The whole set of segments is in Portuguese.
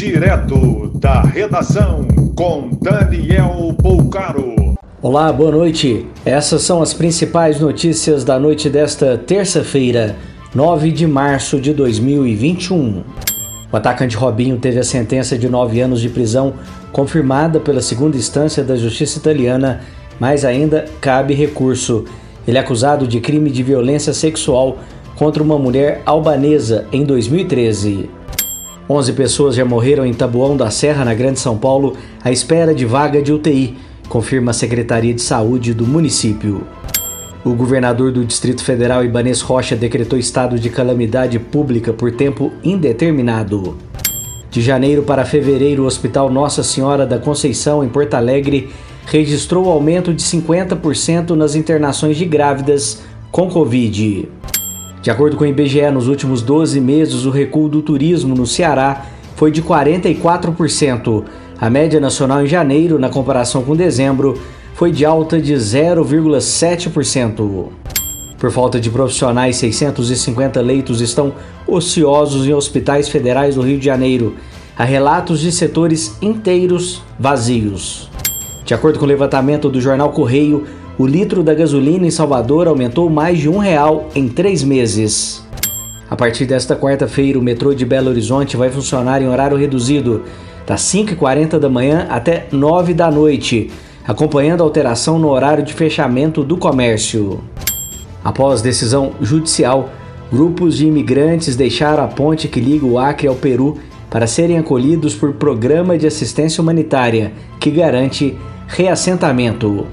Direto da redação com Daniel Poucaro. Olá, boa noite. Essas são as principais notícias da noite desta terça-feira, 9 de março de 2021. O atacante Robinho teve a sentença de nove anos de prisão confirmada pela segunda instância da Justiça Italiana, mas ainda cabe recurso. Ele é acusado de crime de violência sexual contra uma mulher albanesa em 2013. 11 pessoas já morreram em Tabuão da Serra, na Grande São Paulo, à espera de vaga de UTI, confirma a Secretaria de Saúde do município. O governador do Distrito Federal, Ibanês Rocha, decretou estado de calamidade pública por tempo indeterminado. De janeiro para fevereiro, o Hospital Nossa Senhora da Conceição, em Porto Alegre, registrou aumento de 50% nas internações de grávidas com Covid. De acordo com o IBGE, nos últimos 12 meses, o recuo do turismo no Ceará foi de 44%. A média nacional em janeiro, na comparação com dezembro, foi de alta de 0,7%. Por falta de profissionais, 650 leitos estão ociosos em hospitais federais do Rio de Janeiro. Há relatos de setores inteiros vazios. De acordo com o levantamento do jornal Correio, o litro da gasolina em Salvador aumentou mais de um real em três meses. A partir desta quarta-feira, o metrô de Belo Horizonte vai funcionar em horário reduzido, das 5h40 da manhã até 9 da noite, acompanhando a alteração no horário de fechamento do comércio. Após decisão judicial, grupos de imigrantes deixaram a ponte que liga o Acre ao Peru para serem acolhidos por programa de assistência humanitária que garante reassentamento.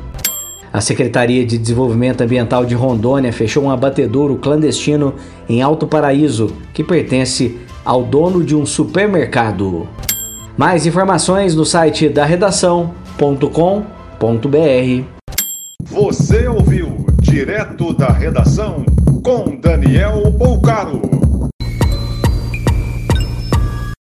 A Secretaria de Desenvolvimento Ambiental de Rondônia fechou um abatedouro clandestino em Alto Paraíso, que pertence ao dono de um supermercado. Mais informações no site da redação.com.br. Você ouviu direto da redação com Daniel Bolcaro.